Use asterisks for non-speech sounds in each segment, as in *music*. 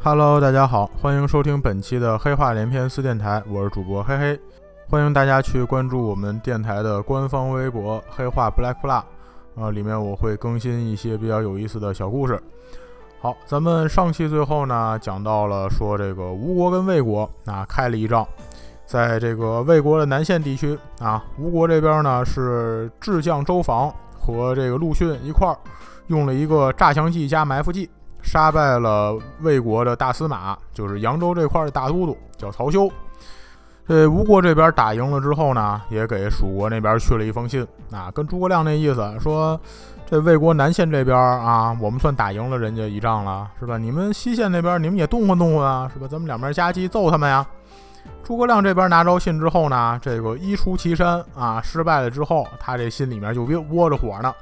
Hello，大家好，欢迎收听本期的黑话连篇四电台，我是主播黑黑，欢迎大家去关注我们电台的官方微博黑话 Black Black，啊，里面我会更新一些比较有意思的小故事。好，咱们上期最后呢讲到了说这个吴国跟魏国啊开了一仗，在这个魏国的南线地区啊，吴国这边呢是智将周防和这个陆逊一块儿用了一个诈降计加埋伏计。杀败了魏国的大司马，就是扬州这块的大都督，叫曹休。这吴国这边打赢了之后呢，也给蜀国那边去了一封信，啊，跟诸葛亮那意思说，这魏国南线这边啊，我们算打赢了人家一仗了，是吧？你们西线那边，你们也动换动换啊，是吧？咱们两边夹击揍他们呀。诸葛亮这边拿着信之后呢，这个一出祁山啊，失败了之后，他这心里面就窝着火呢。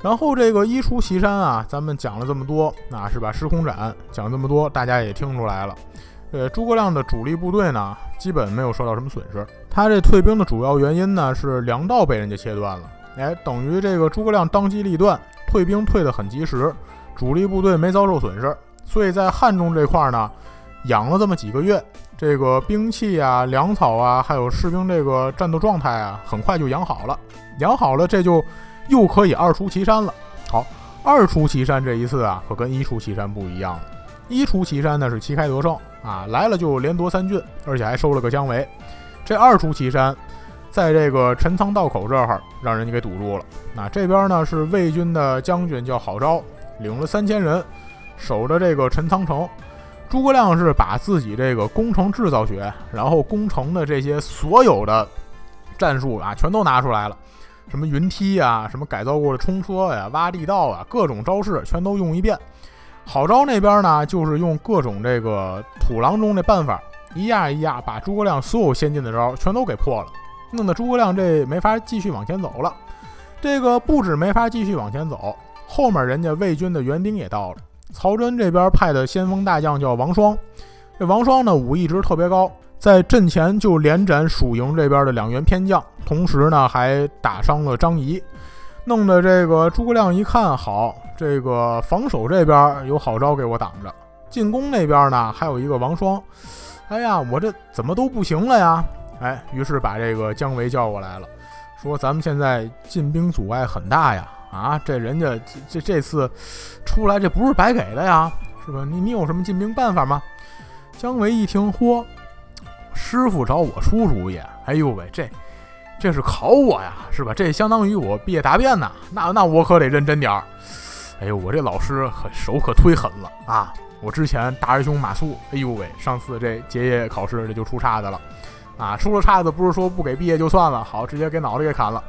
然后这个一出祁山啊，咱们讲了这么多，啊是吧？时空斩讲这么多，大家也听出来了。呃，诸葛亮的主力部队呢，基本没有受到什么损失。他这退兵的主要原因呢，是粮道被人家切断了。哎，等于这个诸葛亮当机立断，退兵退得很及时，主力部队没遭受损失。所以在汉中这块呢，养了这么几个月，这个兵器啊、粮草啊，还有士兵这个战斗状态啊，很快就养好了。养好了，这就。又可以二出祁山了。好，二出祁山这一次啊，可跟一出祁山不一样了。一出祁山呢是旗开得胜啊，来了就连夺三郡，而且还收了个姜维。这二出祁山，在这个陈仓道口这儿，让人家给堵住了。那这边呢是魏军的将军叫郝昭，领了三千人，守着这个陈仓城。诸葛亮是把自己这个攻城制造学，然后攻城的这些所有的战术啊，全都拿出来了。什么云梯呀，什么改造过的冲车呀，挖地道啊，各种招式全都用一遍。郝昭那边呢，就是用各种这个土郎中的办法，一压一压，把诸葛亮所有先进的招全都给破了，弄得诸葛亮这没法继续往前走了。这个不止没法继续往前走，后面人家魏军的援兵也到了。曹真这边派的先锋大将叫王双，这王双呢武艺值特别高。在阵前就连斩蜀营这边的两员偏将，同时呢还打伤了张仪，弄得这个诸葛亮一看，好，这个防守这边有郝昭给我挡着，进攻那边呢还有一个王双，哎呀，我这怎么都不行了呀？哎，于是把这个姜维叫过来了，说咱们现在进兵阻碍很大呀，啊，这人家这这这次出来这不是白给的呀，是吧？你你有什么进兵办法吗？姜维一听，嚯！师傅找我出主意，哎呦喂，这这是考我呀，是吧？这相当于我毕业答辩呐，那那我可得认真点儿。哎呦，我这老师可手可忒狠了啊！我之前大师兄马谡，哎呦喂，上次这结业考试这就出岔子了啊！出了岔子不是说不给毕业就算了，好，直接给脑袋给砍了。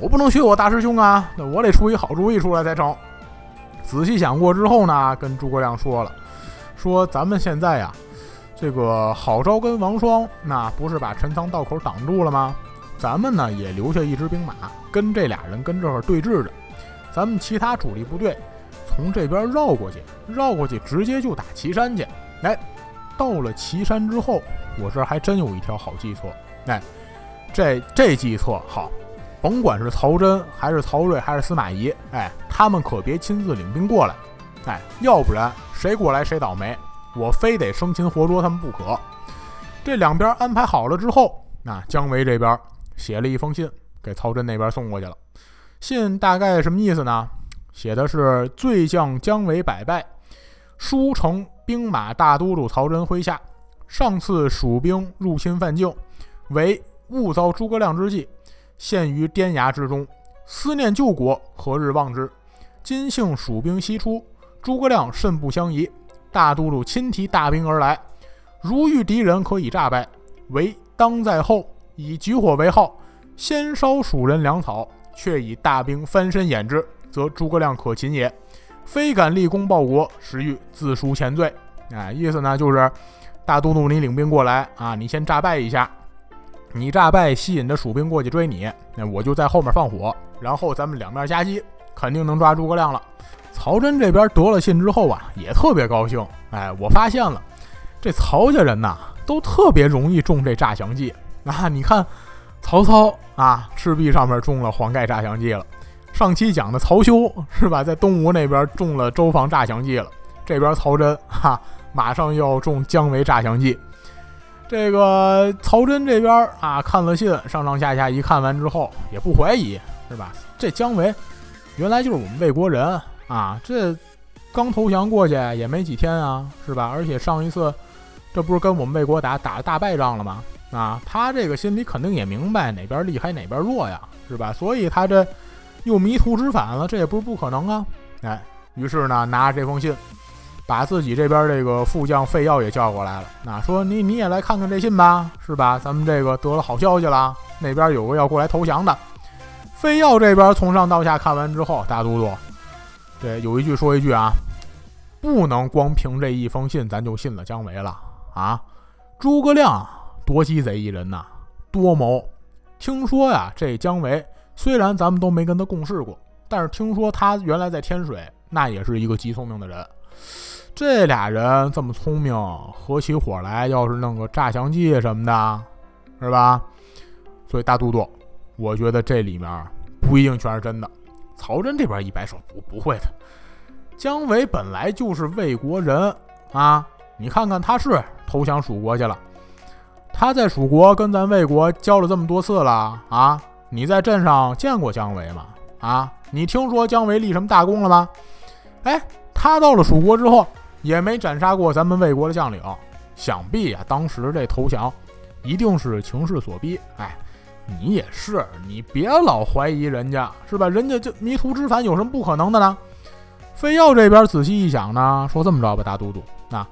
我不能学我大师兄啊，那我得出一好主意出来才成。仔细想过之后呢，跟诸葛亮说了，说咱们现在呀。这个郝昭跟王双，那不是把陈仓道口挡住了吗？咱们呢也留下一支兵马，跟这俩人跟这儿对峙着。咱们其他主力部队从这边绕过去，绕过去直接就打岐山去。哎，到了岐山之后，我这还真有一条好计策。哎，这这计策好，甭管是曹真还是曹睿还是司马懿，哎，他们可别亲自领兵过来。哎，要不然谁过来谁倒霉。我非得生擒活捉他们不可。这两边安排好了之后，那姜维这边写了一封信给曹真那边送过去了。信大概什么意思呢？写的是罪将姜维百败，书城兵马大都督曹真麾下。上次蜀兵入侵范境，为误遭诸葛亮之计，陷于颠崖之中。思念救国，何日忘之？今幸蜀兵西出，诸葛亮甚不相疑。大都督亲提大兵而来，如遇敌人可以诈败，唯当在后，以举火为号，先烧蜀人粮草，却以大兵翻身掩之，则诸葛亮可擒也。非敢立功报国，实欲自赎前罪。哎，意思呢就是，大都督你领兵过来啊，你先诈败一下，你诈败吸引着蜀兵过去追你，那我就在后面放火，然后咱们两面夹击，肯定能抓诸葛亮了。曹真这边得了信之后啊，也特别高兴。哎，我发现了，这曹家人呐，都特别容易中这诈降计。啊，你看，曹操啊，赤壁上面中了黄盖诈降计了。上期讲的曹休是吧，在东吴那边中了周防诈降计了。这边曹真哈，马上要中姜维诈降计。这个曹真这边啊，看了信，上上下下一看完之后，也不怀疑，是吧？这姜维原来就是我们魏国人啊，这刚投降过去也没几天啊，是吧？而且上一次这不是跟我们魏国打打了大败仗了吗？啊，他这个心里肯定也明白哪边厉害哪边弱呀，是吧？所以他这又迷途知返了，这也不是不可能啊。哎，于是呢，拿着这封信。把自己这边这个副将费耀也叫过来了，那说你你也来看看这信吧，是吧？咱们这个得了好消息了，那边有个要过来投降的。费耀这边从上到下看完之后，大都督，这有一句说一句啊，不能光凭这一封信咱就信了姜维了啊！诸葛亮多鸡贼一人呐，多谋。听说呀，这姜维虽然咱们都没跟他共事过，但是听说他原来在天水，那也是一个极聪明的人。这俩人这么聪明，合起伙来，要是弄个诈降计什么的，是吧？所以大都督，我觉得这里面不一定全是真的。曹真这边一摆手，不不会的。姜维本来就是魏国人啊，你看看他是投降蜀国去了，他在蜀国跟咱魏国交了这么多次了啊，你在镇上见过姜维吗？啊，你听说姜维立什么大功了吗？哎，他到了蜀国之后。也没斩杀过咱们魏国的将领，想必啊，当时这投降一定是情势所逼。哎，你也是，你别老怀疑人家，是吧？人家就迷途知返，有什么不可能的呢？非要这边仔细一想呢，说这么着吧，大都督，那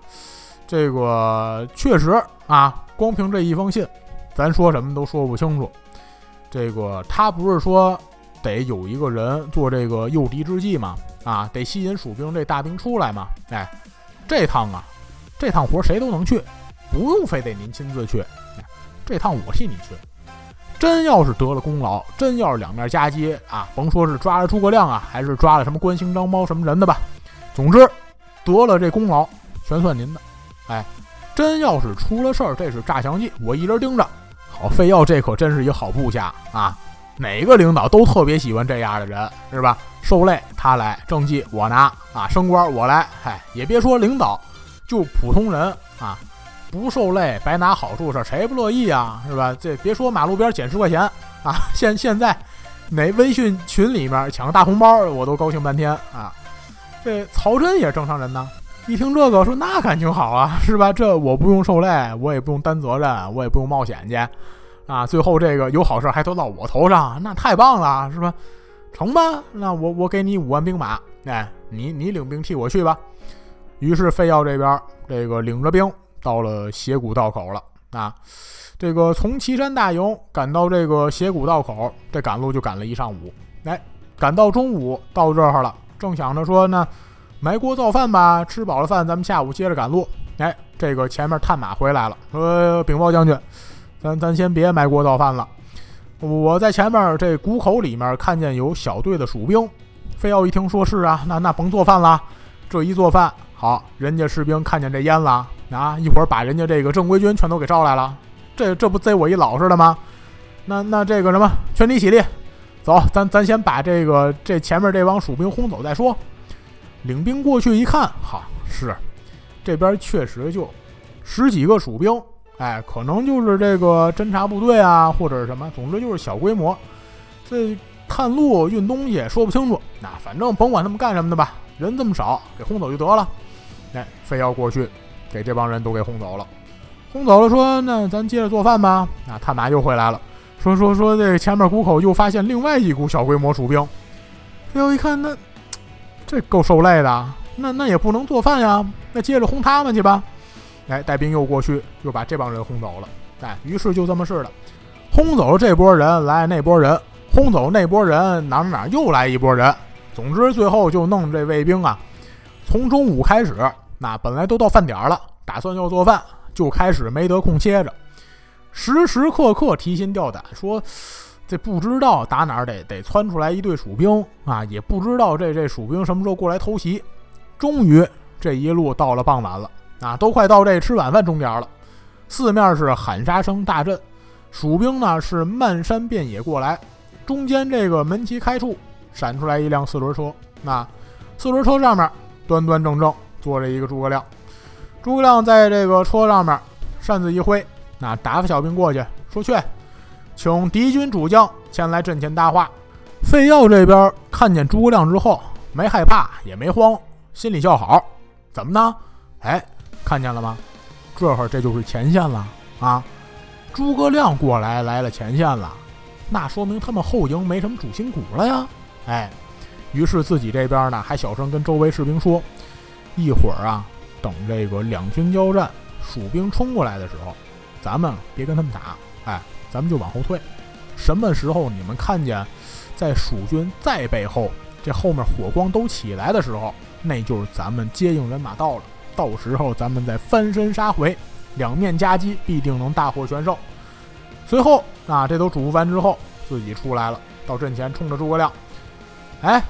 这个确实啊，光凭这一封信，咱说什么都说不清楚。这个他不是说得有一个人做这个诱敌之计吗？啊，得吸引蜀兵这大兵出来嘛？哎。这趟啊，这趟活谁都能去，不用非得您亲自去。这趟我替你去。真要是得了功劳，真要是两面夹击啊，甭说是抓了诸葛亮啊，还是抓了什么关兴、张苞什么人的吧，总之得了这功劳全算您的。哎，真要是出了事儿，这是诈降计，我一人盯着。好，费耀这可真是一个好部下啊，哪个领导都特别喜欢这样的人，是吧？受累他来，政绩我拿啊，升官我来，嗨，也别说领导，就普通人啊，不受累白拿好处，是谁不乐意啊？是吧？这别说马路边捡十块钱啊，*laughs* 现现在哪微信群里面抢个大红包，我都高兴半天啊。这曹真也正常人呢，一听这个说那感情好啊，是吧？这我不用受累，我也不用担责任，我也不用冒险去啊，最后这个有好事还都到我头上，那太棒了，是吧？成吧，那我我给你五万兵马，哎，你你领兵替我去吧。于是费耀这边这个领着兵到了斜谷道口了啊。这个从岐山大营赶到这个斜谷道口，这赶路就赶了一上午。哎，赶到中午到这儿了，正想着说呢，埋锅造饭吧，吃饱了饭咱们下午接着赶路。哎，这个前面探马回来了，说禀报将军，咱咱先别埋锅造饭了。我在前面这谷口里面看见有小队的蜀兵，非要一听说是啊，那那甭做饭了。这一做饭好，人家士兵看见这烟了啊，一会儿把人家这个正规军全都给招来了。这这不贼我一老实的吗？那那这个什么，全体起立，走，咱咱先把这个这前面这帮蜀兵轰走再说。领兵过去一看，好是，这边确实就十几个蜀兵。哎，可能就是这个侦察部队啊，或者什么，总之就是小规模，这探路运东西说不清楚。那反正甭管他们干什么的吧，人这么少，给轰走就得了。哎，非要过去给这帮人都给轰走了，轰走了，说那咱接着做饭吧。啊，探马又回来了，说说说这前面谷口又发现另外一股小规模鼠兵。哎呦一看，那 *tsk* 这够受累的，那那也不能做饭呀，那接着轰他们去吧。哎，带兵又过去，又把这帮人轰走了。哎，于是就这么似的，轰走了这波人，来那波人，轰走那波人，哪哪又来一波人。总之，最后就弄这卫兵啊，从中午开始，那本来都到饭点了，打算要做饭，就开始没得空歇着，时时刻刻提心吊胆，说这不知道打哪儿得得窜出来一队蜀兵啊，也不知道这这蜀兵什么时候过来偷袭。终于，这一路到了傍晚了。啊，都快到这吃晚饭钟点了，四面是喊杀声大震，蜀兵呢是漫山遍野过来，中间这个门旗开处闪出来一辆四轮车，那四轮车上面端端正正坐着一个诸葛亮，诸葛亮在这个车上面扇子一挥，那打发小兵过去说去，请敌军主将前来阵前搭话。费耀这边看见诸葛亮之后，没害怕也没慌，心里叫好。怎么呢？哎，看见了吗？这会儿这就是前线了啊！诸葛亮过来来了前线了，那说明他们后营没什么主心骨了呀。哎，于是自己这边呢还小声跟周围士兵说：“一会儿啊，等这个两军交战，蜀兵冲过来的时候，咱们别跟他们打，哎，咱们就往后退。什么时候你们看见在蜀军再背后这后面火光都起来的时候，那就是咱们接应人马到了。到时候咱们再翻身杀回。”两面夹击，必定能大获全胜。随后啊，这都嘱咐完之后，自己出来了，到阵前冲着诸葛亮：“哎，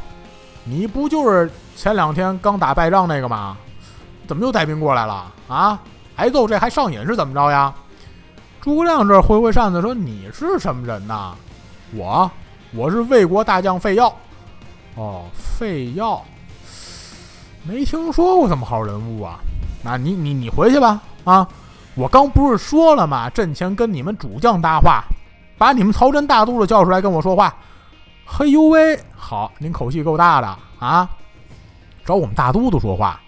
你不就是前两天刚打败仗那个嘛？怎么又带兵过来了啊？挨揍这还上瘾是怎么着呀？”诸葛亮这挥挥扇子说：“你是什么人呐？我，我是魏国大将费耀。哦，费耀，没听说过这么好人物啊。那你你你回去吧，啊。”我刚不是说了吗？阵前跟你们主将搭话，把你们曹真大都督叫出来跟我说话。嘿呦喂，好，您口气够大的啊！找我们大都督说话，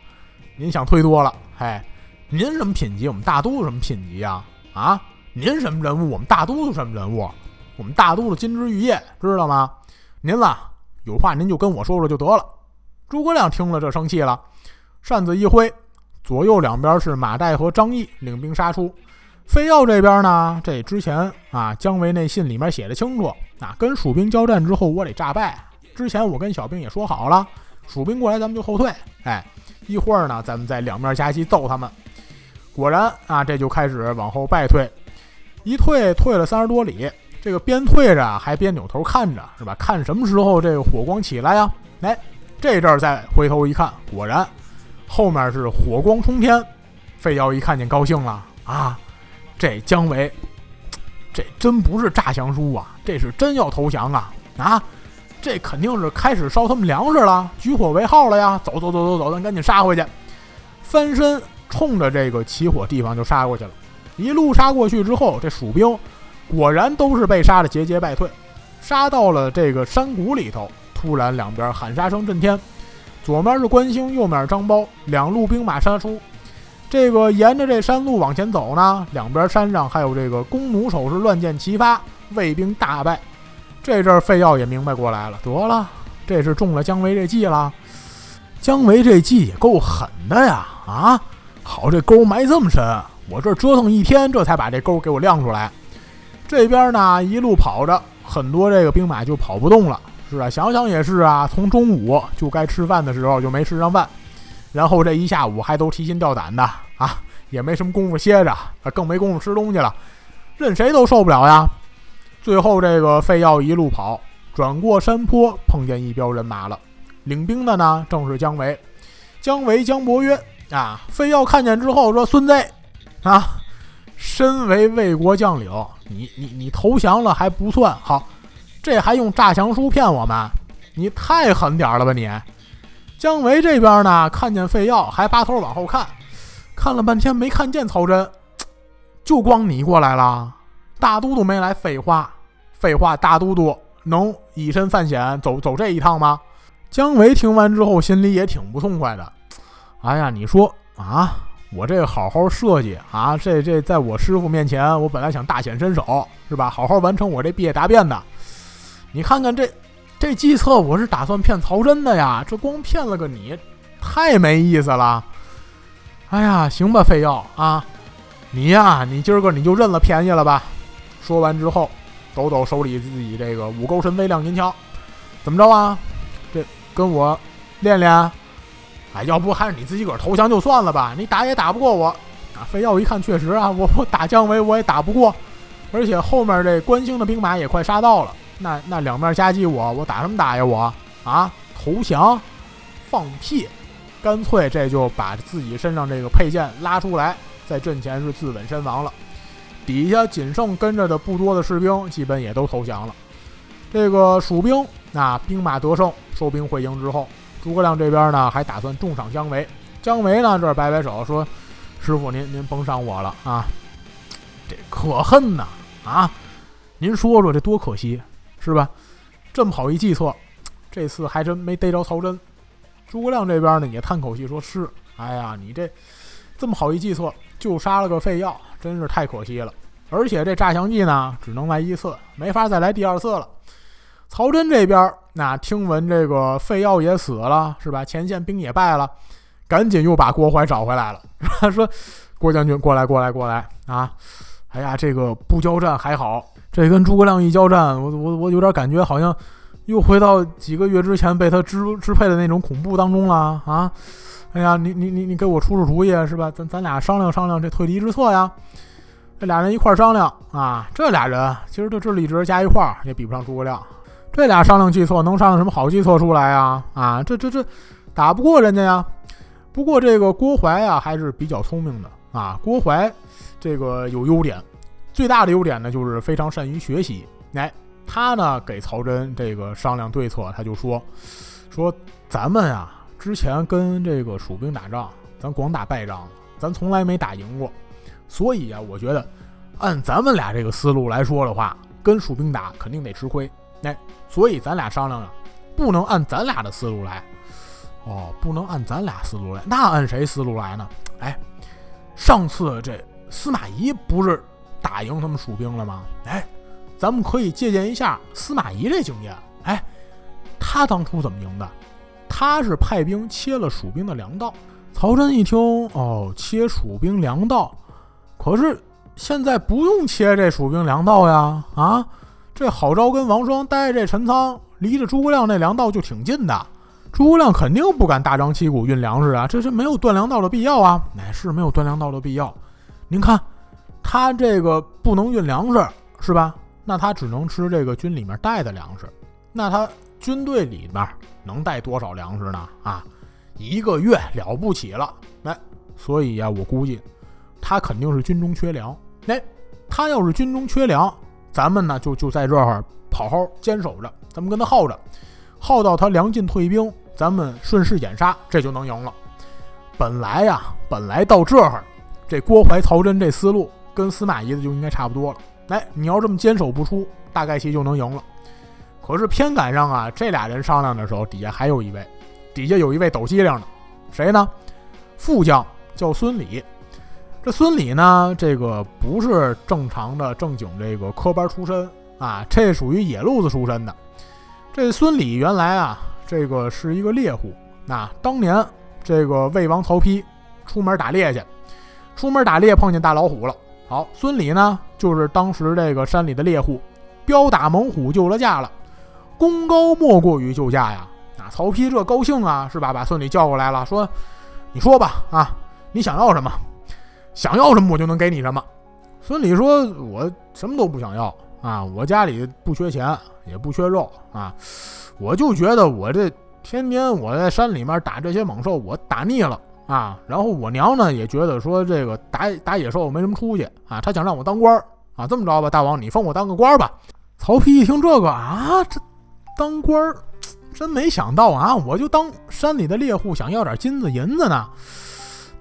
您想忒多了。嘿，您什么品级？我们大都督什么品级呀？啊，您什么人物？我们大都督什么人物？我们大都督金枝玉叶，知道吗？您了，有话您就跟我说说就得了。诸葛亮听了这生气了，扇子一挥。左右两边是马岱和张翼领兵杀出，费耀这边呢，这之前啊，姜维那信里面写的清楚，啊，跟蜀兵交战之后，我得诈败。之前我跟小兵也说好了，蜀兵过来咱们就后退，哎，一会儿呢，咱们在两面夹击揍他们。果然啊，这就开始往后败退，一退退了三十多里，这个边退着还边扭头看着，是吧？看什么时候这个火光起来呀？哎，这阵儿再回头一看，果然。后面是火光冲天，费耀一看见高兴了啊！这姜维，这真不是诈降书啊，这是真要投降啊！啊，这肯定是开始烧他们粮食了，举火为号了呀！走走走走走，咱赶紧杀回去！翻身冲着这个起火地方就杀过去了。一路杀过去之后，这蜀兵果然都是被杀的节节败退。杀到了这个山谷里头，突然两边喊杀声震天。左面是关兴，右面张苞，两路兵马杀出。这个沿着这山路往前走呢，两边山上还有这个弓弩手是乱箭齐发，魏兵大败。这阵儿费耀也明白过来了，得了，这是中了姜维这计了。姜维这计也够狠的呀！啊，好，这沟埋这么深，我这折腾一天，这才把这沟给我亮出来。这边呢，一路跑着，很多这个兵马就跑不动了。是啊，想想也是啊。从中午就该吃饭的时候就没吃上饭，然后这一下午还都提心吊胆的啊，也没什么功夫歇着，更没功夫吃东西了，任谁都受不了呀。最后这个费耀一路跑，转过山坡，碰见一彪人马了。领兵的呢，正是姜维。姜维姜伯约啊，费耀看见之后说：“孙子啊，身为魏国将领，你你你投降了还不算好。”这还用诈降书骗我们？你太狠点了吧你！姜维这边呢，看见费耀还拔头往后看，看了半天没看见曹真，就光你过来了。大都督没来，废话，废话，大都督能以身犯险走走这一趟吗？姜维听完之后心里也挺不痛快的。哎呀，你说啊，我这好好设计啊，这这在我师傅面前，我本来想大显身手是吧？好好完成我这毕业答辩的。你看看这，这计策我是打算骗曹真的呀，这光骗了个你，太没意思了。哎呀，行吧，费耀啊，你呀，你今儿个你就认了便宜了吧。说完之后，抖抖手里自己这个五钩神飞亮银枪，怎么着啊？这跟我练练？哎，要不还是你自己个儿投降就算了吧，你打也打不过我。啊，费耀一看，确实啊，我我打姜维我也打不过，而且后面这关兴的兵马也快杀到了。那那两面夹击我，我打什么打呀？我啊，投降，放屁！干脆这就把自己身上这个佩剑拉出来，在阵前是自刎身亡了。底下仅剩跟着的不多的士兵，基本也都投降了。这个蜀兵那兵马得胜，收兵回营之后，诸葛亮这边呢还打算重赏姜维。姜维呢这摆摆手说：“师傅您您甭伤我了啊，这可恨呐啊！您说说这多可惜是吧？这么好一计策，这次还真没逮着曹真。诸葛亮这边呢也叹口气说：“是，哎呀，你这这么好一计策，就杀了个废药，真是太可惜了。而且这诈降计呢，只能来一次，没法再来第二次了。”曹真这边那听闻这个费耀也死了，是吧？前线兵也败了，赶紧又把郭淮找回来了，*laughs* 说：“郭将军，过来，过来，过来啊！哎呀，这个不交战还好，这跟诸葛亮一交战，我我我有点感觉，好像又回到几个月之前被他支支配的那种恐怖当中了啊！哎呀，你你你你给我出出主意是吧？咱咱俩商量商量这退敌之策呀！这俩人一块商量啊，这俩人其实这智力值加一块儿也比不上诸葛亮。”这俩商量计策，能商量什么好计策出来呀？啊，这这这打不过人家呀。不过这个郭淮啊，还是比较聪明的啊。郭淮这个有优点，最大的优点呢，就是非常善于学习。哎，他呢给曹真这个商量对策，他就说说咱们啊，之前跟这个蜀兵打仗，咱光打败仗，咱从来没打赢过。所以啊，我觉得按咱们俩这个思路来说的话，跟蜀兵打肯定得吃亏。哎。所以咱俩商量啊，不能按咱俩的思路来，哦，不能按咱俩思路来，那按谁思路来呢？哎，上次这司马懿不是打赢他们蜀兵了吗？哎，咱们可以借鉴一下司马懿这经验。哎，他当初怎么赢的？他是派兵切了蜀兵的粮道。曹真一听，哦，切蜀兵粮道，可是现在不用切这蜀兵粮道呀，啊？这郝昭跟王双待这陈仓，离着诸葛亮那粮道就挺近的。诸葛亮肯定不敢大张旗鼓运粮食啊，这是没有断粮道的必要啊，乃是没有断粮道的必要。您看，他这个不能运粮食是吧？那他只能吃这个军里面带的粮食。那他军队里面能带多少粮食呢？啊，一个月了不起了。哎，所以呀，我估计他肯定是军中缺粮。哎，他要是军中缺粮。咱们呢就就在这儿好好坚守着，咱们跟他耗着，耗到他粮尽退兵，咱们顺势掩杀，这就能赢了。本来呀，本来到这儿，这郭淮、曹真这思路跟司马懿的就应该差不多了。哎，你要这么坚守不出，大概其就能赢了。可是偏赶上啊，这俩人商量的时候，底下还有一位，底下有一位抖机灵的，谁呢？副将叫孙礼。这孙礼呢，这个不是正常的正经这个科班出身啊，这属于野路子出身的。这孙礼原来啊，这个是一个猎户。那当年这个魏王曹丕出门打猎去，出门打猎碰见大老虎了。好，孙礼呢，就是当时这个山里的猎户，彪打猛虎救了驾了，功高莫过于救驾呀。啊，曹丕这高兴啊，是吧？把孙礼叫过来了，说：“你说吧，啊，你想要什么？”想要什么我就能给你什么。孙礼说：“我什么都不想要啊，我家里不缺钱，也不缺肉啊，我就觉得我这天天我在山里面打这些猛兽，我打腻了啊。然后我娘呢也觉得说这个打打野兽没什么出息啊，她想让我当官儿啊。这么着吧，大王你封我当个官儿吧。”曹丕一听这个啊，这当官儿真没想到啊，我就当山里的猎户，想要点金子银子呢，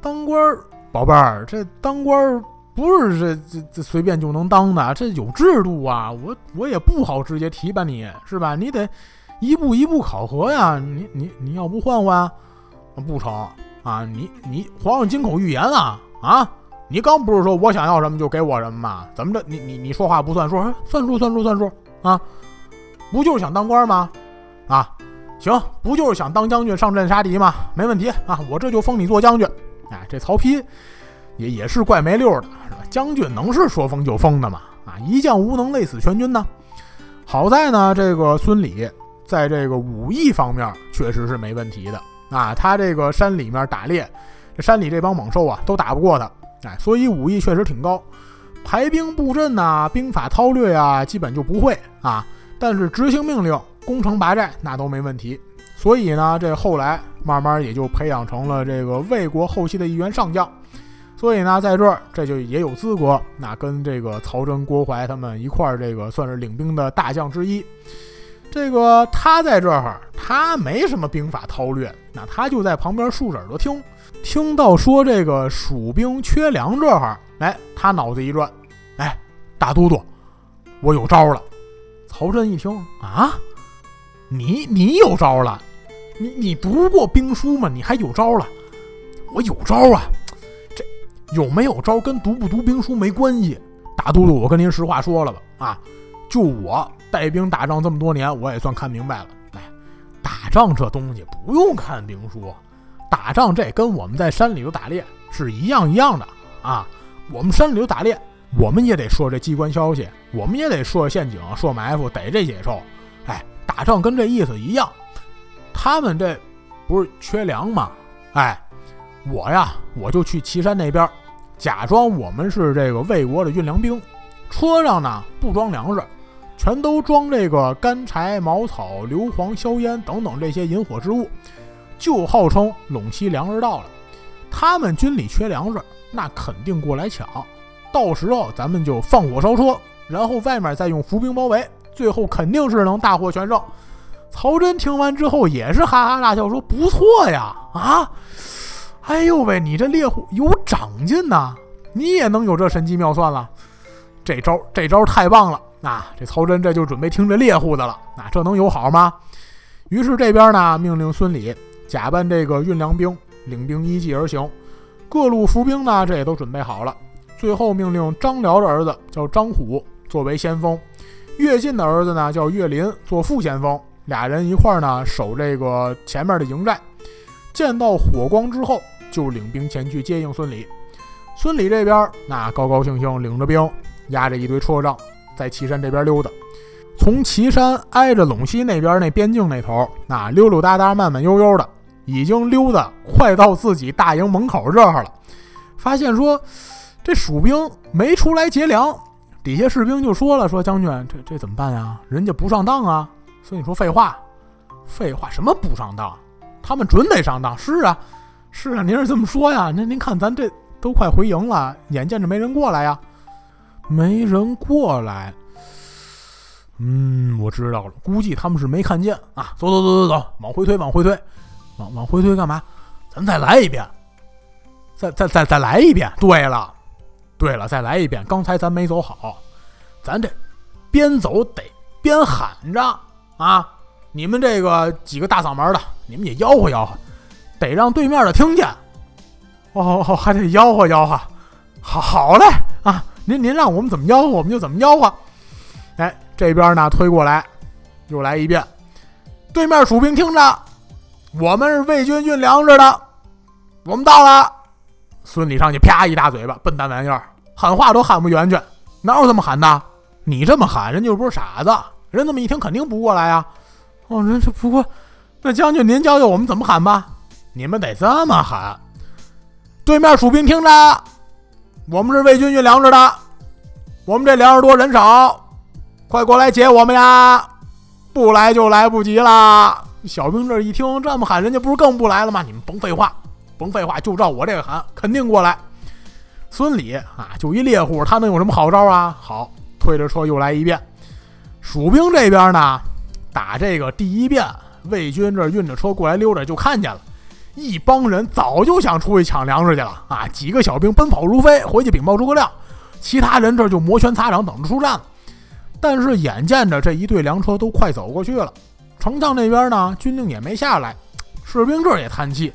当官儿。宝贝儿，这当官儿不是这这这随便就能当的，这有制度啊！我我也不好直接提拔你，是吧？你得一步一步考核呀！你你你要不换换，不成啊！你你皇上金口玉言啊啊！你刚不是说我想要什么就给我什么吗？怎么着？你你你说话不算数？算数算数算数啊！不就是想当官吗？啊，行，不就是想当将军上阵杀敌吗？没问题啊！我这就封你做将军。哎，这曹丕也也是怪没溜的，是吧？将军能是说封就封的吗？啊，一将无能，累死全军呢。好在呢，这个孙礼在这个武艺方面确实是没问题的啊。他这个山里面打猎，这山里这帮猛兽啊都打不过他，哎，所以武艺确实挺高。排兵布阵呐，兵法韬略啊，基本就不会啊。但是执行命令、攻城拔寨那都没问题。所以呢，这后来慢慢也就培养成了这个魏国后期的一员上将。所以呢，在这儿这就也有资格，那跟这个曹真、郭淮他们一块儿，这个算是领兵的大将之一。这个他在这儿，他没什么兵法韬略，那他就在旁边竖着耳朵听，听到说这个蜀兵缺粮这会儿，哎，他脑子一转，哎，大都督，我有招了。曹真一听啊，你你有招了？你你读过兵书吗？你还有招了？我有招啊！这有没有招跟读不读兵书没关系。大都督，我跟您实话说了吧，啊，就我带兵打仗这么多年，我也算看明白了。哎，打仗这东西不用看兵书，打仗这跟我们在山里头打猎是一样一样的啊。我们山里头打猎，我们也得说这机关消息，我们也得设陷阱、设埋伏，逮这野兽。哎，打仗跟这意思一样。他们这不是缺粮吗？哎，我呀，我就去岐山那边，假装我们是这个魏国的运粮兵，车上呢不装粮食，全都装这个干柴、茅草、硫磺、硝烟等等这些引火之物，就号称陇西粮食到了。他们军里缺粮食，那肯定过来抢，到时候咱们就放火烧车，然后外面再用伏兵包围，最后肯定是能大获全胜。曹真听完之后也是哈哈大笑，说：“不错呀，啊，哎呦喂，你这猎户有长进呐，你也能有这神机妙算了，这招这招太棒了啊！这曹真这就准备听这猎户的了，啊，这能有好吗？”于是这边呢，命令孙礼假扮这个运粮兵，领兵依计而行。各路伏兵呢，这也都准备好了。最后命令张辽的儿子叫张虎作为先锋，乐进的儿子呢叫岳林做副先锋。俩人一块儿呢守这个前面的营寨，见到火光之后，就领兵前去接应孙礼。孙礼这边那高高兴兴领着兵，押着一堆车仗，在岐山这边溜达。从岐山挨着陇西那边那边境那头，那溜溜达达、慢慢悠悠的，已经溜达快到自己大营门口这儿了。发现说这蜀兵没出来劫粮，底下士兵就说了：“说将军，这这怎么办呀？人家不上当啊！”所以你说废话，废话什么不上当？他们准得上当。是啊，是啊，您是这么说呀？那您看咱这都快回营了，眼见着没人过来呀，没人过来。嗯，我知道了，估计他们是没看见啊。走走走走走，往回推，往回推，往往回推干嘛？咱再来一遍，再再再再来一遍。对了，对了，再来一遍。刚才咱没走好，咱这边走得边喊着。啊！你们这个几个大嗓门的，你们也吆喝吆喝，得让对面的听见。哦，还得吆喝吆喝。好，好嘞啊！您您让我们怎么吆喝，我们就怎么吆喝。哎，这边呢推过来，又来一遍。对面蜀兵听着，我们是魏军运粮食的，我们到了。孙礼上去啪一大嘴巴，笨蛋玩意儿，喊话都喊不圆圈，哪有这么喊的？你这么喊，人家又不是傻子。人这么一听，肯定不过来呀！哦，人这不过，那将军您教教我们怎么喊吧？你们得这么喊。对面蜀兵听着，我们是魏军运粮食的，我们这粮食多人少，快过来接我们呀！不来就来不及了。小兵这一听这么喊，人家不是更不来了吗？你们甭废话，甭废话，就照我这个喊，肯定过来。孙礼啊，就一猎户，他能有什么好招啊？好，推着车又来一遍。蜀兵这边呢，打这个第一遍，魏军这运着车过来溜达，就看见了一帮人，早就想出去抢粮食去了啊！几个小兵奔跑如飞，回去禀报诸葛亮，其他人这就摩拳擦掌，等着出战。但是眼见着这一队粮车都快走过去了，丞相那边呢，军令也没下来，士兵这也叹气：“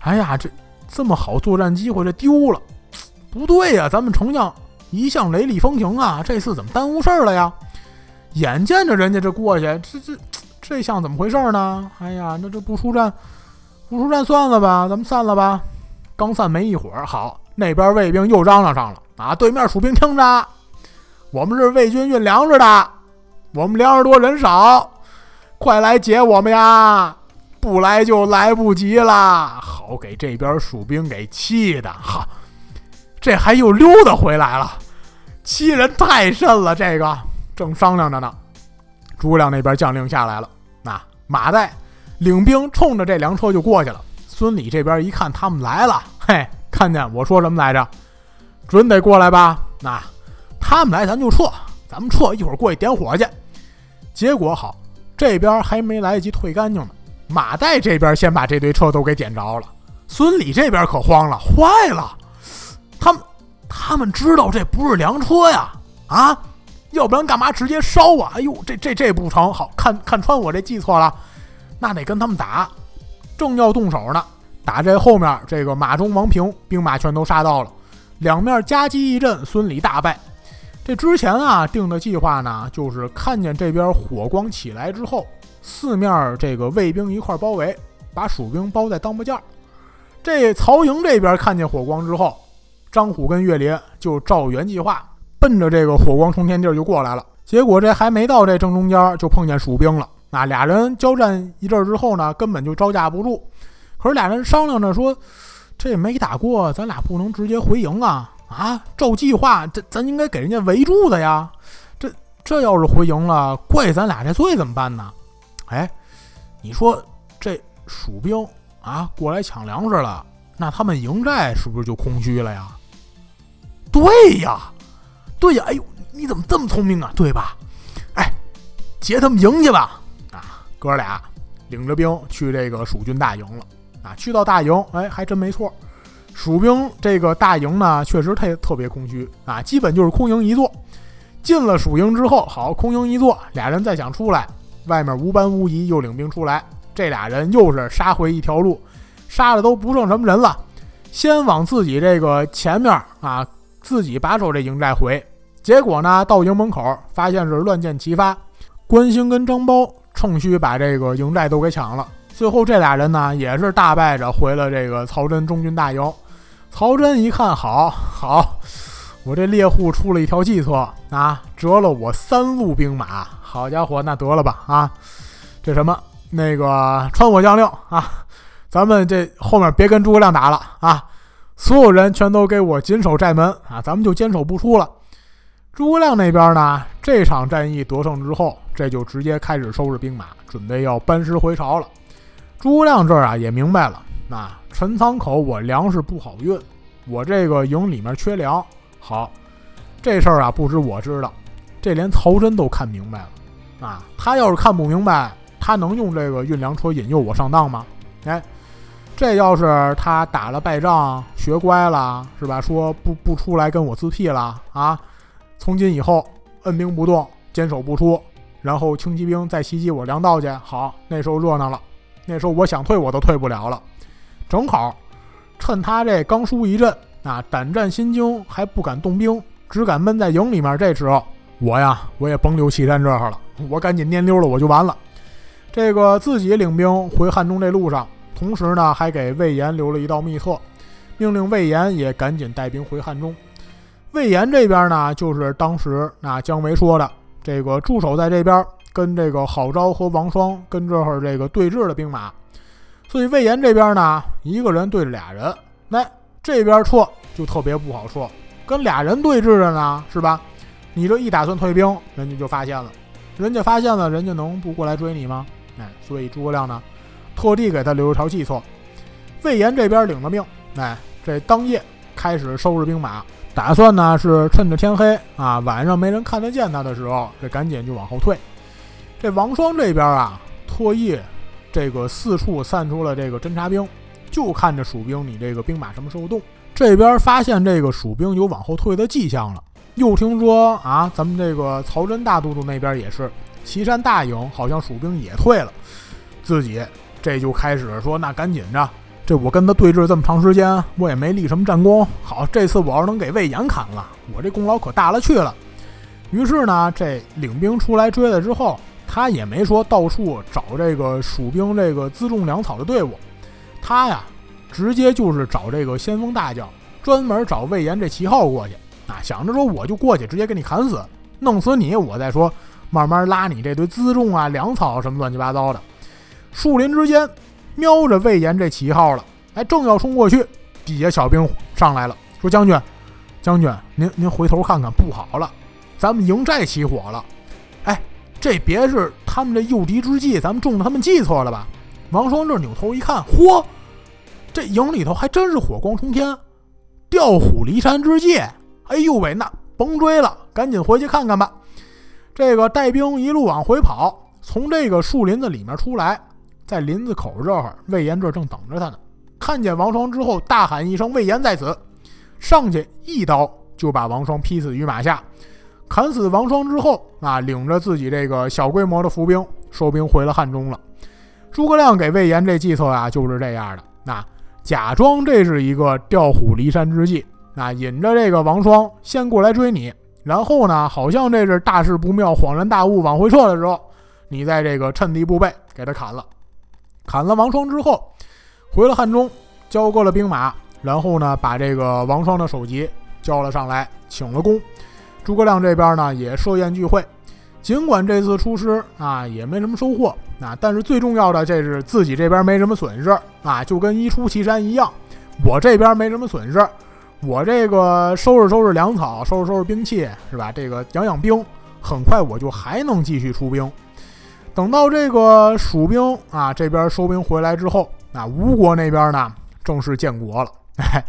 哎呀，这这么好作战机会，这丢了，不对呀！咱们丞相一向雷厉风行啊，这次怎么耽误事儿了呀？”眼见着人家这过去，这这这像怎么回事呢？哎呀，那这不出战，不出战算了吧，咱们散了吧。刚散没一会儿，好，那边卫兵又嚷嚷上了啊！对面蜀兵听着，我们是魏军运粮食的，我们粮食多人少，快来劫我们呀！不来就来不及了。好，给这边蜀兵给气的，哈，这还又溜达回来了，欺人太甚了，这个。正商量着呢，诸葛亮那边将令下来了。那马岱领兵冲着这粮车就过去了。孙礼这边一看他们来了，嘿，看见我说什么来着？准得过来吧？那他们来，咱就撤，咱们撤，一会儿过去点火去。结果好，这边还没来得及退干净呢，马岱这边先把这堆车都给点着了。孙礼这边可慌了，坏了，他们他们知道这不是粮车呀，啊，要不然干嘛直接烧啊？哎呦，这这这不成，好看看穿我这计策了，那得跟他们打。正要动手呢，打这后面这个马中王平兵马全都杀到了，两面夹击一阵，孙礼大败。这之前啊定的计划呢，就是看见这边火光起来之后，四面这个卫兵一块包围，把蜀兵包在当铺架。这曹营这边看见火光之后，张虎跟岳林就照原计划，奔着这个火光冲天地儿就过来了。结果这还没到这正中间，就碰见蜀兵了。那俩人交战一阵之后呢，根本就招架不住。可是俩人商量着说：“这没打过，咱俩不能直接回营啊！啊，照计划，这咱应该给人家围住的呀。这这要是回营了，怪咱俩这罪怎么办呢？哎，你说这蜀兵啊过来抢粮食了，那他们营寨是不是就空虚了呀？对呀，对呀！哎呦，你怎么这么聪明啊？对吧？哎，劫他们营去吧！”哥俩领着兵去这个蜀军大营了啊！去到大营，哎，还真没错。蜀兵这个大营呢，确实特特别空虚啊，基本就是空营一座。进了蜀营之后，好，空营一座，俩人再想出来，外面无班无仪又领兵出来，这俩人又是杀回一条路，杀的都不剩什么人了。先往自己这个前面啊，自己把守这营寨回，结果呢，到营门口发现是乱箭齐发，关兴跟张苞。趁虚把这个营寨都给抢了，最后这俩人呢也是大败着回了这个曹真中军大营。曹真一看，好好，我这猎户出了一条计策啊，折了我三路兵马。好家伙，那得了吧啊！这什么那个传我将令啊，咱们这后面别跟诸葛亮打了啊，所有人全都给我紧守寨门啊，咱们就坚守不出了。诸葛亮那边呢，这场战役得胜之后。这就直接开始收拾兵马，准备要班师回朝了。诸葛亮这儿啊也明白了，那陈仓口我粮食不好运，我这个营里面缺粮。好，这事儿啊不止我知道，这连曹真都看明白了。啊，他要是看不明白，他能用这个运粮车引诱我上当吗？哎，这要是他打了败仗，学乖了，是吧？说不不出来跟我自辟了啊？从今以后按兵不动，坚守不出。然后轻骑兵再袭击我粮道去，好，那时候热闹了。那时候我想退我都退不了了。正好趁他这刚输一阵啊，胆战心惊，还不敢动兵，只敢闷在营里面。这时候我呀，我也甭留气战这儿了，我赶紧蔫溜了，我就完了。这个自己领兵回汉中这路上，同时呢还给魏延留了一道密策，命令魏延也赶紧带兵回汉中。魏延这边呢，就是当时那姜维说的。这个驻守在这边，跟这个郝昭和王双跟这儿这个对峙的兵马，所以魏延这边呢，一个人对着俩人，那这边撤就特别不好撤，跟俩人对峙着呢，是吧？你这一打算退兵，人家就发现了，人家发现了，人家能不过来追你吗？哎，所以诸葛亮呢，特地给他留了条计策。魏延这边领了命，哎，这当夜开始收拾兵马。打算呢是趁着天黑啊，晚上没人看得见他的时候，这赶紧就往后退。这王双这边啊，特意这个四处散出了这个侦察兵，就看着蜀兵你这个兵马什么时候动。这边发现这个蜀兵有往后退的迹象了，又听说啊，咱们这个曹真大都督那边也是岐山大营，好像蜀兵也退了，自己这就开始说，那赶紧着。这我跟他对峙这么长时间，我也没立什么战功。好，这次我要能给魏延砍了，我这功劳可大了去了。于是呢，这领兵出来追了之后，他也没说到处找这个蜀兵这个辎重粮草的队伍，他呀，直接就是找这个先锋大将，专门找魏延这旗号过去啊，想着说我就过去直接给你砍死，弄死你，我再说慢慢拉你这堆辎重啊、粮草什么乱七八糟的。树林之间。瞄着魏延这旗号了，哎，正要冲过去，底下小兵上来了，说：“将军，将军，您您回头看看，不好了，咱们营寨起火了！哎，这别是他们这诱敌之计，咱们中了他们计策了吧？”王双这扭头一看，嚯，这营里头还真是火光冲天，调虎离山之计！哎呦喂，那甭追了，赶紧回去看看吧。这个带兵一路往回跑，从这个树林子里面出来。在林子口这儿，魏延这正等着他呢。看见王双之后，大喊一声：“魏延在此！”上去一刀就把王双劈死于马下。砍死王双之后，啊，领着自己这个小规模的伏兵收兵回了汉中了。诸葛亮给魏延这计策啊，就是这样的。那假装这是一个调虎离山之计，啊，引着这个王双先过来追你，然后呢，好像这是大事不妙，恍然大悟往回撤的时候，你在这个趁敌不备给他砍了。砍了王双之后，回了汉中，交割了兵马，然后呢，把这个王双的首级交了上来，请了功。诸葛亮这边呢也设宴聚会，尽管这次出师啊也没什么收获啊，但是最重要的这是自己这边没什么损失啊，就跟一出祁山一样，我这边没什么损失，我这个收拾收拾粮草，收拾收拾兵器是吧？这个养养兵，很快我就还能继续出兵。等到这个蜀兵啊这边收兵回来之后，啊吴国那边呢正式建国了，*laughs* 哎。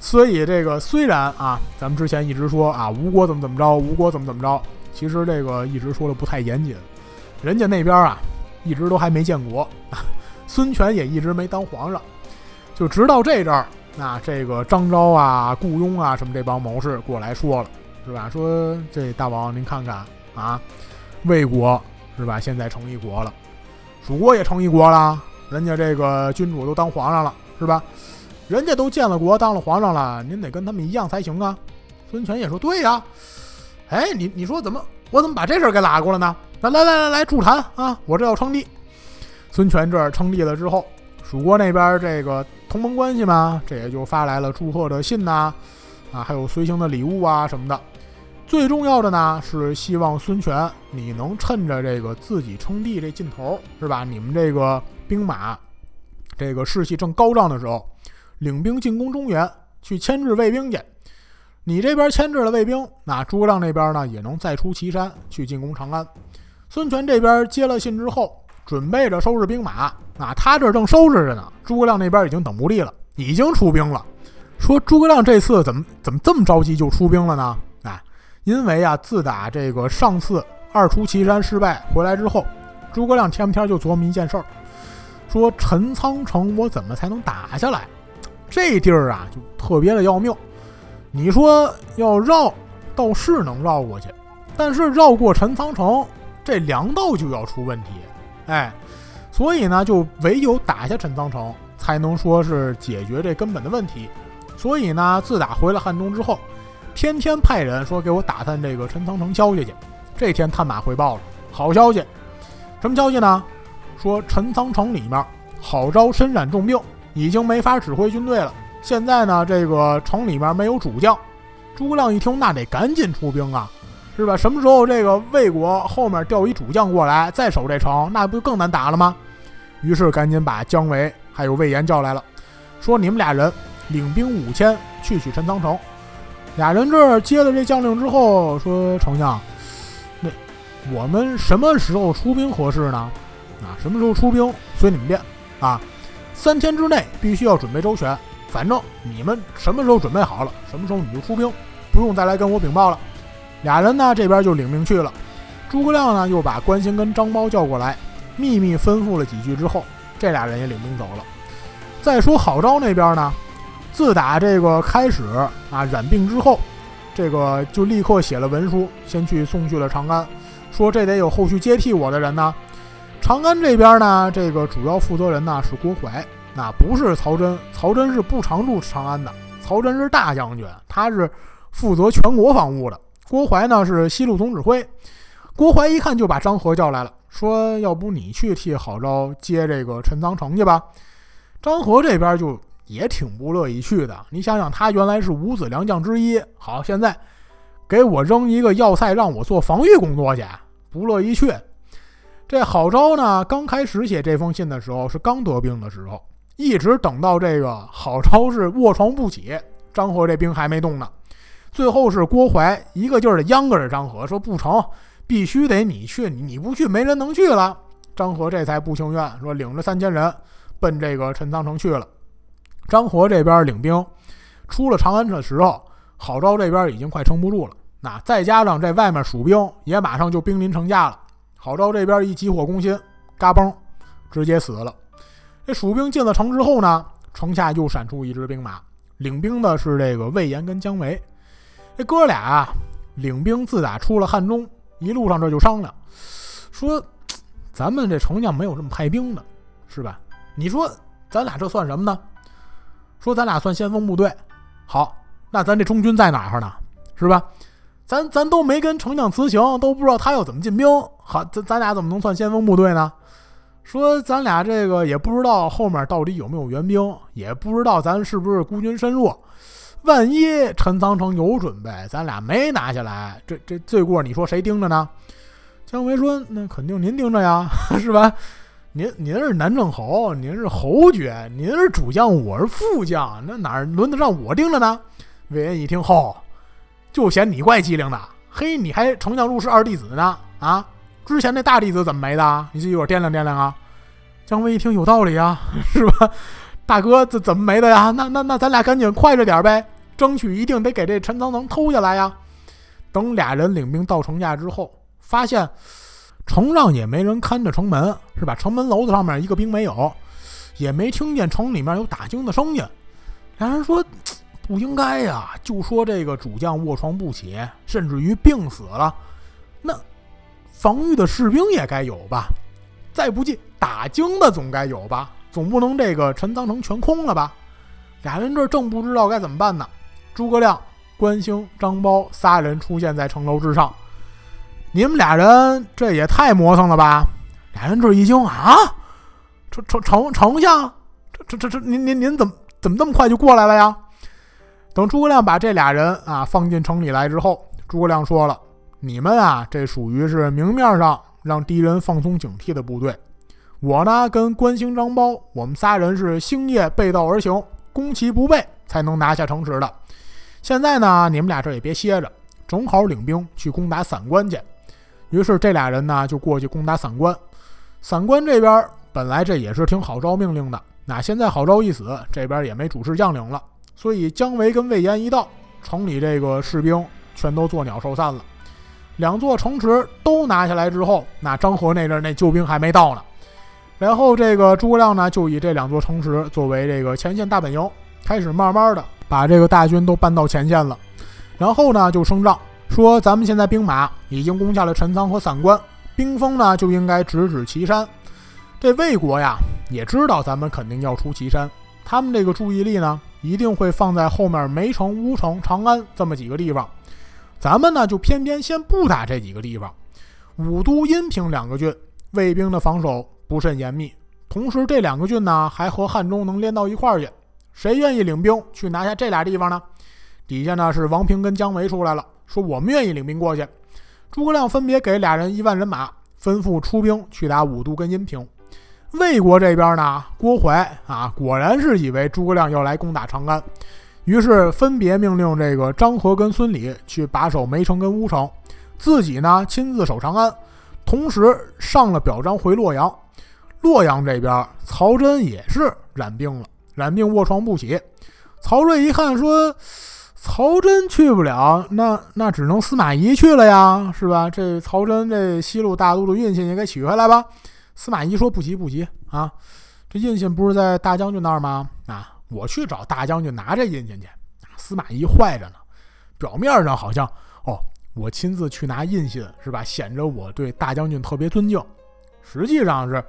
所以这个虽然啊，咱们之前一直说啊，吴国怎么怎么着，吴国怎么怎么着，其实这个一直说的不太严谨。人家那边啊，一直都还没建国，*laughs* 孙权也一直没当皇上，就直到这阵儿，那这个张昭啊、顾雍啊什么这帮谋士过来说了，是吧？说这大王您看看啊，魏国是吧？现在成一国了，蜀国也成一国了，人家这个君主都当皇上了，是吧？人家都建了国，当了皇上了，您得跟他们一样才行啊！孙权也说：“对呀，哎，你你说怎么，我怎么把这事给拉过了呢？来来来来来，助谈啊！我这要称帝。”孙权这儿称帝了之后，蜀国那边这个同盟关系嘛，这也就发来了祝贺的信呐，啊，还有随行的礼物啊什么的。最重要的呢，是希望孙权你能趁着这个自己称帝这劲头，是吧？你们这个兵马，这个士气正高涨的时候。领兵进攻中原，去牵制魏兵去。你这边牵制了魏兵，那诸葛亮那边呢也能再出祁山去进攻长安。孙权这边接了信之后，准备着收拾兵马。那他这正收拾着呢，诸葛亮那边已经等不利了，已经出兵了。说诸葛亮这次怎么怎么这么着急就出兵了呢？因为啊，自打这个上次二出祁山失败回来之后，诸葛亮天不天就琢磨一件事儿，说陈仓城我怎么才能打下来？这地儿啊，就特别的要命。你说要绕，倒是能绕过去，但是绕过陈仓城，这粮道就要出问题。哎，所以呢，就唯有打下陈仓城，才能说是解决这根本的问题。所以呢，自打回了汉中之后，天天派人说给我打探这个陈仓城消息去。这天探马回报了好消息，什么消息呢？说陈仓城里面郝昭身染重病。已经没法指挥军队了。现在呢，这个城里面没有主将。诸葛亮一听，那得赶紧出兵啊，是吧？什么时候这个魏国后面调一主将过来，再守这城，那不就更难打了吗？于是赶紧把姜维还有魏延叫来了，说：“你们俩人领兵五千去取陈仓城。”俩人这儿接了这将令之后，说：“丞相，那我们什么时候出兵合适呢？啊，什么时候出兵随你们便啊。”三天之内必须要准备周全，反正你们什么时候准备好了，什么时候你就出兵，不用再来跟我禀报了。俩人呢这边就领命去了。诸葛亮呢又把关兴跟张苞叫过来，秘密吩咐了几句之后，这俩人也领兵走了。再说郝昭那边呢，自打这个开始啊染病之后，这个就立刻写了文书，先去送去了长安，说这得有后续接替我的人呢。长安这边呢，这个主要负责人呢是郭淮，那不是曹真，曹真是不常驻长安的，曹真是大将军，他是负责全国防务的。郭淮呢是西路总指挥。郭淮一看就把张合叫来了，说：“要不你去替郝昭接这个陈仓城去吧？”张合这边就也挺不乐意去的。你想想，他原来是五子良将之一，好，现在给我扔一个要塞让我做防御工作去，不乐意去。这郝昭呢，刚开始写这封信的时候是刚得病的时候，一直等到这个郝昭是卧床不起，张合这兵还没动呢。最后是郭淮一个劲儿的央着张合，说不成，必须得你去，你不去没人能去了。张合这才不情愿，说领着三千人奔这个陈仓城去了。张合这边领兵出了长安的时候，郝昭这边已经快撑不住了。那再加上这外面蜀兵也马上就兵临城下了。郝昭这边一急火攻心，嘎嘣，直接死了。这蜀兵进了城之后呢，城下又闪出一支兵马，领兵的是这个魏延跟姜维。这哥俩啊，领兵自打出了汉中，一路上这就商量，说咱们这丞相没有这么派兵的，是吧？你说咱俩这算什么呢？说咱俩算先锋部队，好，那咱这中军在哪儿呢？是吧？咱咱都没跟丞相辞行，都不知道他要怎么进兵，好，咱咱俩怎么能算先锋部队呢？说咱俩这个也不知道后面到底有没有援兵，也不知道咱是不是孤军深入。万一陈仓城有准备，咱俩没拿下来，这这罪过你说谁盯着呢？姜维说：“那肯定您盯着呀，*laughs* 是吧？您您是南郑侯，您是侯爵，您是主将，我是副将，那哪轮得上我盯着呢？”魏延一听，吼，就嫌你怪机灵的，嘿，你还丞相入室二弟子呢？啊，之前那大弟子怎么没的？你自己给我掂量掂量啊！姜维一听有道理啊，*laughs* 是吧？大哥，这怎么没的呀？那那那，咱俩赶紧快着点呗，争取一定得给这陈仓能偷下来呀！等俩人领兵到城下之后，发现城上也没人看着城门，是吧？城门楼子上面一个兵没有，也没听见城里面有打更的声音。俩人说不应该呀，就说这个主将卧床不起，甚至于病死了，那防御的士兵也该有吧？再不济打更的总该有吧？总不能这个陈仓城全空了吧？俩人这正不知道该怎么办呢。诸葛亮、关兴、张苞仨人出现在城楼之上。你们俩人这也太磨蹭了吧？俩人这一惊啊，丞丞丞丞相，这这这这您您您怎么怎么这么快就过来了呀？等诸葛亮把这俩人啊放进城里来之后，诸葛亮说了：“你们啊，这属于是明面上让敌人放松警惕的部队。”我呢，跟关兴、张苞，我们仨人是星夜背道而行，攻其不备，才能拿下城池的。现在呢，你们俩这也别歇着，正好领兵去攻打散关去。于是这俩人呢，就过去攻打散关。散关这边本来这也是听郝昭命令的，那现在郝昭一死，这边也没主事将领了，所以姜维跟魏延一到，城里这个士兵全都作鸟兽散了。两座城池都拿下来之后，那张合那阵那救兵还没到呢。然后这个诸葛亮呢，就以这两座城池作为这个前线大本营，开始慢慢的把这个大军都搬到前线了。然后呢，就升帐说：“咱们现在兵马已经攻下了陈仓和散关，兵锋呢就应该直指岐山。这魏国呀，也知道咱们肯定要出岐山，他们这个注意力呢，一定会放在后面梅城、乌城、长安这么几个地方。咱们呢，就偏偏先不打这几个地方。武都、阴平两个郡，魏兵的防守。”不甚严密，同时这两个郡呢还和汉中能连到一块儿去。谁愿意领兵去拿下这俩地方呢？底下呢是王平跟姜维出来了，说我们愿意领兵过去。诸葛亮分别给俩人一万人马，吩咐出兵去打武都跟阴平。魏国这边呢，郭淮啊，果然是以为诸葛亮要来攻打长安，于是分别命令这个张合跟孙礼去把守梅城跟乌城，自己呢亲自守长安，同时上了表彰回洛阳。洛阳这边，曹真也是染病了，染病卧床不起。曹睿一看说：“曹真去不了，那那只能司马懿去了呀，是吧？这曹真这西路大都的印信也给取回来吧。”司马懿说：“不急不急啊，这印信不是在大将军那儿吗？啊，我去找大将军拿这印信去。”司马懿坏着呢，表面上好像哦，我亲自去拿印信是吧？显着我对大将军特别尊敬，实际上是。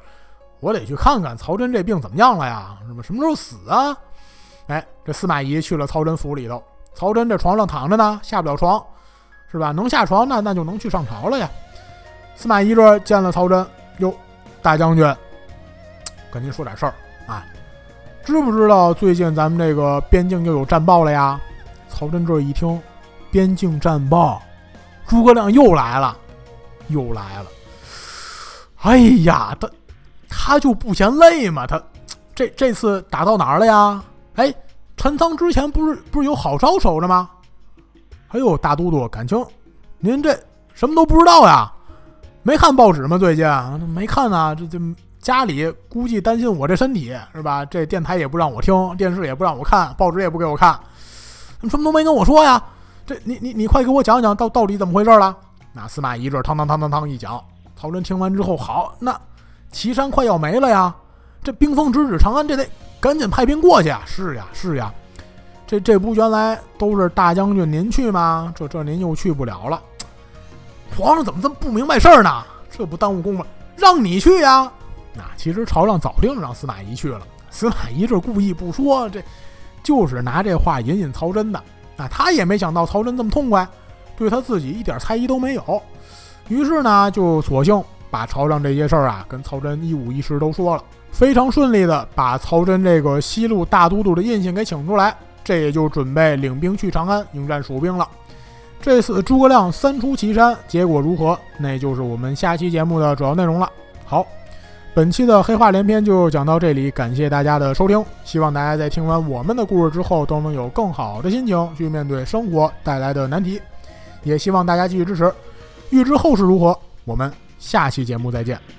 我得去看看曹真这病怎么样了呀？什么什么时候死啊？哎，这司马懿去了曹真府里头，曹真这床上躺着呢，下不了床，是吧？能下床那那就能去上朝了呀。司马懿这见了曹真，哟，大将军，*tsk* 跟您说点事儿啊，知不知道最近咱们这个边境又有战报了呀？曹真这一听，边境战报，诸葛亮又来了，又来了。哎呀，他。他就不嫌累吗？他这这次打到哪儿了呀？哎，陈仓之前不是不是有好招守着吗？哎呦，大都督，感情您这什么都不知道呀？没看报纸吗？最近没看啊？这这家里估计担心我这身体是吧？这电台也不让我听，电视也不让我看，报纸也不给我看，什么都没跟我说呀？这你你你快给我讲讲到到底怎么回事了？那司马懿这汤汤汤汤汤一讲，曹真听完之后，好那。岐山快要没了呀，这冰封直指长安，这得赶紧派兵过去啊！是呀，是呀，这这不原来都是大将军您去吗？这这您又去不了了。皇上怎么这么不明白事儿呢？这不耽误功夫，让你去呀！那其实朝上早定让司马懿去了，司马懿这故意不说，这就是拿这话引引曹真的。那他也没想到曹真这么痛快，对他自己一点猜疑都没有。于是呢，就索性把朝上这些事儿啊，跟曹真一五一十都说了。非常顺利的把曹真这个西路大都督的印信给请出来，这也就准备领兵去长安迎战蜀兵了。这次诸葛亮三出祁山，结果如何？那就是我们下期节目的主要内容了。好，本期的黑话连篇就讲到这里，感谢大家的收听。希望大家在听完我们的故事之后，都能有更好的心情去面对生活带来的难题。也希望大家继续支持。欲知后事如何，我们下期节目再见。